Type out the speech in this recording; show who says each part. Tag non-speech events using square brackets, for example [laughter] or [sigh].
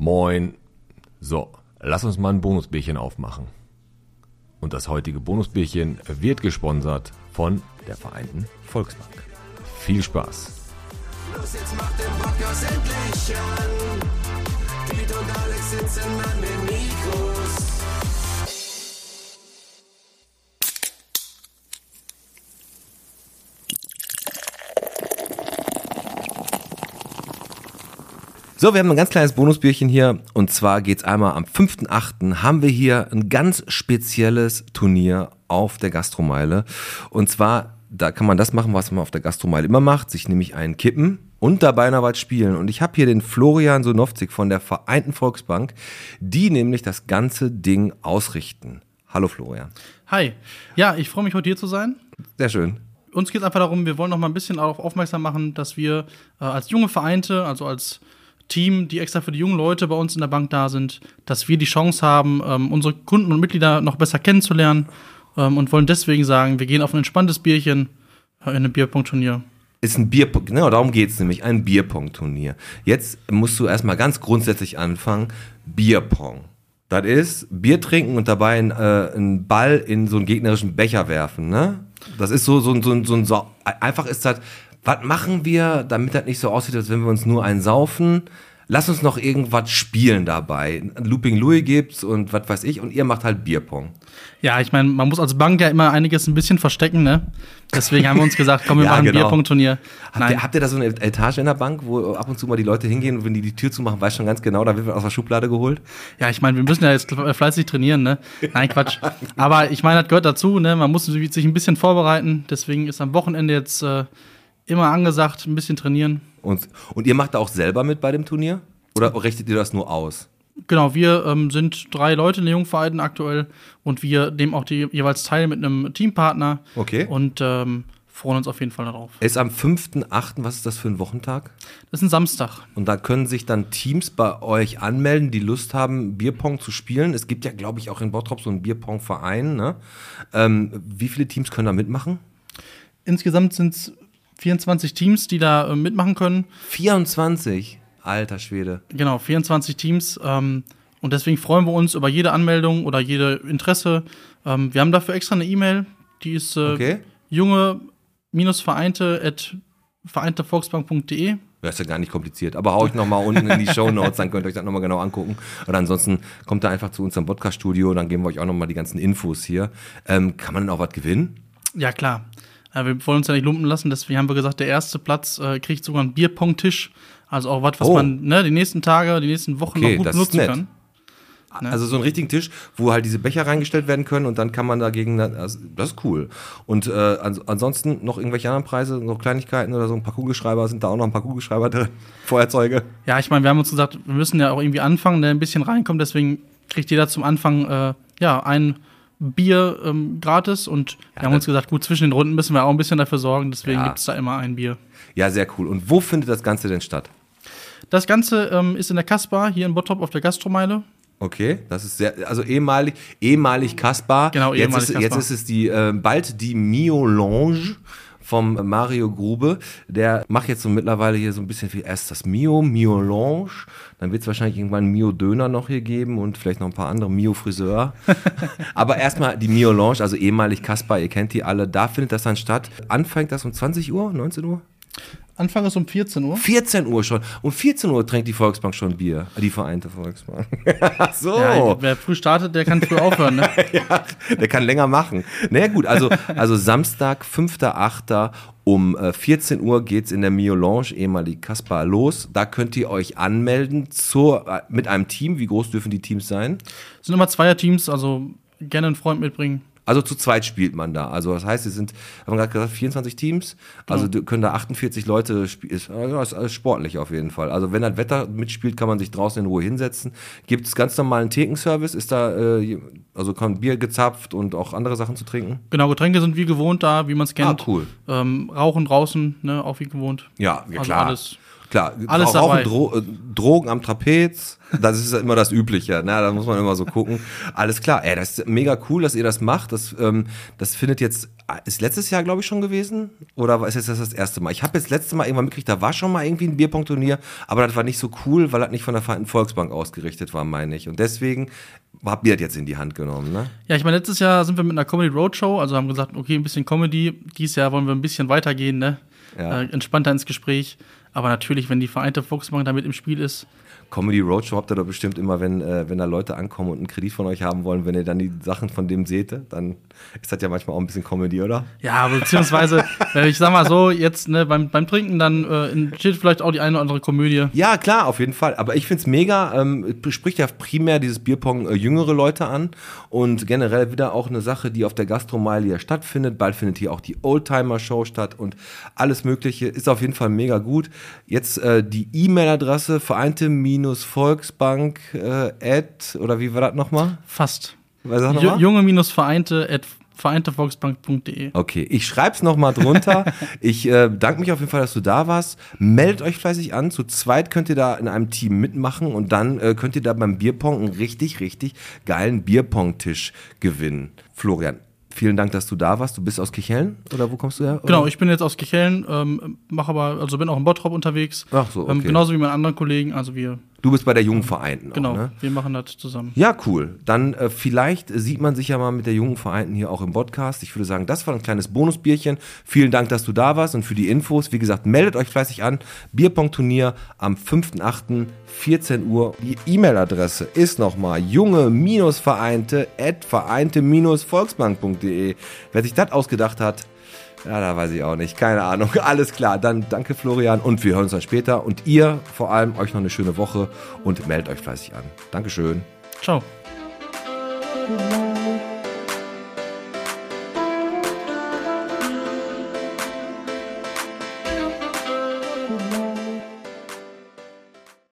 Speaker 1: Moin. So, lass uns mal ein Bonusbierchen aufmachen. Und das heutige Bonusbierchen wird gesponsert von der Vereinten Volksbank. Viel Spaß.
Speaker 2: Los, jetzt macht den Podcast endlich an. Piet und Alex sitzen an den Mikros.
Speaker 3: So, wir haben ein ganz kleines Bonusbierchen hier und zwar geht's einmal am 5.8. haben wir hier ein ganz spezielles Turnier auf der Gastromeile und zwar, da kann man das machen, was man auf der Gastromeile immer macht, sich nämlich einen kippen und dabei noch was spielen und ich habe hier den Florian Sonowzik von der Vereinten Volksbank, die nämlich das ganze Ding ausrichten. Hallo Florian.
Speaker 4: Hi. Ja, ich freue mich, heute hier zu sein.
Speaker 3: Sehr schön.
Speaker 4: Uns geht es einfach darum, wir wollen noch mal ein bisschen darauf aufmerksam machen, dass wir äh, als junge Vereinte, also als Team, die extra für die jungen Leute bei uns in der Bank da sind, dass wir die Chance haben, ähm, unsere Kunden und Mitglieder noch besser kennenzulernen ähm, und wollen deswegen sagen, wir gehen auf ein entspanntes Bierchen äh, in einem Bierpunktturnier.
Speaker 3: Ist ein Bierpong, genau darum geht's nämlich, ein Bierpong-Turnier. Jetzt musst du erstmal ganz grundsätzlich anfangen, Bierpong. Das ist Bier trinken und dabei einen, äh, einen Ball in so einen gegnerischen Becher werfen, ne? Das ist so, so, so, so, so einfach ist das, was machen wir, damit das nicht so aussieht, als wenn wir uns nur einen saufen? Lass uns noch irgendwas spielen dabei. Looping Louis gibt's und was weiß ich und ihr macht halt Bierpong.
Speaker 4: Ja, ich meine, man muss als Bank ja immer einiges ein bisschen verstecken, ne? Deswegen haben wir uns gesagt, komm, wir [laughs]
Speaker 3: Ja,
Speaker 4: machen ein
Speaker 3: genau.
Speaker 4: Bierpunktturnier.
Speaker 3: Habt ihr, habt ihr da so eine Etage in der Bank, wo ab und zu mal die Leute hingehen und wenn die die Tür zumachen, weiß schon ganz genau, da wird was aus der Schublade geholt?
Speaker 4: Ja, ich meine, wir müssen ja jetzt fleißig trainieren, ne? Nein, Quatsch. [laughs] Aber ich meine, das gehört dazu, ne? Man muss sich ein bisschen vorbereiten. Deswegen ist am Wochenende jetzt äh, immer angesagt, ein bisschen trainieren.
Speaker 3: Und, und ihr macht da auch selber mit bei dem Turnier? Oder richtet ihr das nur aus?
Speaker 4: Genau, wir ähm, sind drei Leute in den Jungvereinen aktuell und wir nehmen auch die jeweils teil mit einem Teampartner.
Speaker 3: Okay.
Speaker 4: Und ähm, freuen uns auf jeden Fall darauf.
Speaker 3: Ist am 5.8., was ist das für ein Wochentag?
Speaker 4: Das ist ein Samstag.
Speaker 3: Und da können sich dann Teams bei euch anmelden, die Lust haben, Bierpong zu spielen. Es gibt ja, glaube ich, auch in Bottrop so einen Bierpong-Verein. Ne? Ähm, wie viele Teams können da mitmachen?
Speaker 4: Insgesamt sind es 24 Teams, die da äh, mitmachen können.
Speaker 3: 24. Alter Schwede.
Speaker 4: Genau, 24 Teams. Ähm, und deswegen freuen wir uns über jede Anmeldung oder jede Interesse. Ähm, wir haben dafür extra eine E-Mail, die ist äh,
Speaker 3: Okay.
Speaker 4: junge-vereinte at vereintevolksbank.de.
Speaker 3: Ja, ist ja gar nicht kompliziert. Aber hau ich nochmal unten in die Show Notes, dann könnt ihr euch das nochmal genau angucken. Oder ansonsten kommt da einfach zu uns am Podcast-Studio, dann geben wir euch auch nochmal die ganzen Infos hier. Ähm, kann man denn auch was gewinnen?
Speaker 4: Ja, klar. Äh, wir wollen uns ja nicht lumpen lassen, deswegen haben wir gesagt, der erste Platz äh, kriegt sogar einen Bierpong-Tisch. Also auch was, was
Speaker 3: Oh.
Speaker 4: man ne, die nächsten Tage, die nächsten Wochen
Speaker 3: Okay,
Speaker 4: noch gut
Speaker 3: nett.
Speaker 4: kann. Ne?
Speaker 3: Also so einen richtigen Tisch, wo halt diese Becher reingestellt werden können und dann kann man dagegen, also das ist cool. Und äh, ans ansonsten noch irgendwelche anderen Preise, noch Kleinigkeiten oder so, ein paar Kugelschreiber, sind da auch noch ein paar Kugelschreiber drin, [laughs] Feuerzeuge.
Speaker 4: Ja, ich meine, wir haben uns gesagt, wir müssen ja auch irgendwie anfangen, der ein bisschen reinkommt. Deswegen kriegt jeder zum Anfang äh, ja ein Bier ähm, gratis. Und wir haben uns gesagt, gut, zwischen den Runden müssen wir auch ein bisschen dafür sorgen. Deswegen
Speaker 3: Ja.
Speaker 4: gibt es da immer ein Bier.
Speaker 3: Ja, sehr cool. Und wo findet das Ganze denn statt?
Speaker 4: Das Ganze ähm, ist in der Kaspar hier in Bottrop auf der Gastromeile.
Speaker 3: Okay, das ist sehr, also ehemalig, ehemalig Kaspar.
Speaker 4: Genau,
Speaker 3: jetzt
Speaker 4: ehemalig
Speaker 3: ist, Jetzt
Speaker 4: Kaspar.
Speaker 3: ist es die, äh, bald die Mio Lounge vom Mario Grube. Der macht jetzt so mittlerweile hier so ein bisschen viel. Erst das Mio, Mio Lounge. Dann wird es wahrscheinlich irgendwann Mio Döner noch hier geben und vielleicht noch ein paar andere Mio Friseur. [laughs] Aber erstmal die Mio Lounge, also ehemalig Kaspar, ihr kennt die alle. Da findet das dann statt. Anfängt das um 20 Uhr, 19 Uhr?
Speaker 4: Anfang ist um 14 Uhr.
Speaker 3: 14 Uhr schon. Um 14 Uhr trinkt die Volksbank schon Bier. Die Vereinte Volksbank. [laughs] Ach so.
Speaker 4: Ja, wer früh startet, der kann früh [laughs] aufhören. Ne?
Speaker 3: ja, der kann länger machen. Na naja, gut, also, also Samstag, 5.8. um äh, 14 Uhr geht's in der Mio Lounge, ehemalig Kaspar, los. Da könnt ihr euch anmelden zur, äh, mit einem Team. Wie groß dürfen die Teams sein?
Speaker 4: Es sind immer Zweierteams, also gerne einen Freund mitbringen.
Speaker 3: Also zu zweit spielt man da. Also das heißt, es sind, haben wir gerade gesagt, 24 Teams. Also du- können da 48 Leute spielen. Ist, ja, ist alles sportlich auf jeden Fall. Also wenn das Wetter mitspielt, kann man sich draußen in Ruhe hinsetzen. Gibt es ganz normalen Thekenservice? Ist da, äh, also kann Bier gezapft und auch andere Sachen zu trinken?
Speaker 4: Genau, Getränke sind wie gewohnt da, wie man es kennt.
Speaker 3: Ah, cool.
Speaker 4: Ähm, Rauchen draußen, ne, auch wie gewohnt.
Speaker 3: Ja, ja
Speaker 4: Also
Speaker 3: klar.
Speaker 4: alles.
Speaker 3: Klar,
Speaker 4: Alles
Speaker 3: Rauchen,
Speaker 4: dabei.
Speaker 3: Dro äh, Drogen am Trapez, das ist ja immer das Übliche. Na, da muss man immer so gucken. Alles klar, ey, das ist mega cool, dass ihr das macht. Das, ähm, das findet jetzt, ist letztes Jahr, glaube ich, schon gewesen? Oder ist jetzt das das erste Mal? Ich habe jetzt letzte Mal irgendwann mitgekriegt, da war schon mal irgendwie ein Bierpong-Turnier, aber das war nicht so cool, weil das nicht von der Vereinten Volksbank ausgerichtet war, meine ich. Und deswegen habt ihr das jetzt in die Hand genommen, ne?
Speaker 4: Ja, ich meine, letztes Jahr sind wir mit einer Comedy Roadshow, also haben gesagt, okay, ein bisschen Comedy. Dieses Jahr wollen wir ein bisschen weitergehen, ne?
Speaker 3: Ja.
Speaker 4: Äh, entspannter ins Gespräch. Aber natürlich, wenn die Vereinte Volksbank damit im Spiel ist,
Speaker 3: Comedy Roadshow habt ihr doch bestimmt immer, wenn, äh, wenn da Leute ankommen und einen Kredit von euch haben wollen, wenn ihr dann die Sachen von dem seht, dann ist das ja manchmal auch ein bisschen Comedy, oder?
Speaker 4: Ja, beziehungsweise, [laughs] äh, ich sag mal so, jetzt ne, beim, beim Trinken dann äh, entsteht vielleicht auch die eine oder andere Komödie.
Speaker 3: Ja, klar, auf jeden Fall. Aber ich find's mega. Ähm, es spricht ja primär dieses Bierpong äh, jüngere Leute an und generell wieder auch eine Sache, die auf der Gastromeile ja stattfindet. Bald findet hier auch die Oldtimer-Show statt und alles Mögliche ist auf jeden Fall mega gut. Jetzt äh, die E-Mail-Adresse vereinte-volksbank äh, at, oder wie war das nochmal?
Speaker 4: Fast.
Speaker 3: Was sag?
Speaker 4: Junge-Vereinte at vereintevolksbank.de.
Speaker 3: Okay, ich schreib's noch mal drunter. [laughs] ich äh, danke mich auf jeden Fall, dass du da warst. Meldet euch fleißig an. Zu zweit könnt ihr da in einem Team mitmachen und dann äh, könnt ihr da beim Bierpong einen richtig, richtig geilen Bierpong-Tisch gewinnen. Florian, vielen Dank, dass du da warst. Du bist aus Kichellen oder wo kommst du her?
Speaker 4: Genau, ich bin jetzt aus Kichellen, ähm, mache aber, also bin auch in Bottrop unterwegs.
Speaker 3: Ach so,
Speaker 4: ähm,
Speaker 3: okay.
Speaker 4: genauso wie meine anderen Kollegen, also wir,
Speaker 3: Du bist bei der jungen Vereinten.
Speaker 4: genau,
Speaker 3: Auch, ne?
Speaker 4: wir machen das zusammen.
Speaker 3: Ja, cool. Dann äh, vielleicht sieht man sich ja mal mit der jungen Vereinten hier auch im Podcast. Ich würde sagen, das war ein kleines Bonusbierchen. Vielen Dank, dass du da warst und für die Infos. Wie gesagt, meldet euch fleißig an. Bierpong-Turnier am 5.8. 14 Uhr. Die E-Mail-Adresse ist nochmal junge-vereinte at vereinte-volksbank.de. Wer sich das ausgedacht hat, ja, da weiß ich auch nicht. Keine Ahnung. [laughs] Alles klar. Dann danke Florian und wir hören uns dann später. Und ihr vor allem euch noch eine schöne Woche und meldet euch fleißig an. Dankeschön.
Speaker 4: Ciao.
Speaker 2: Thank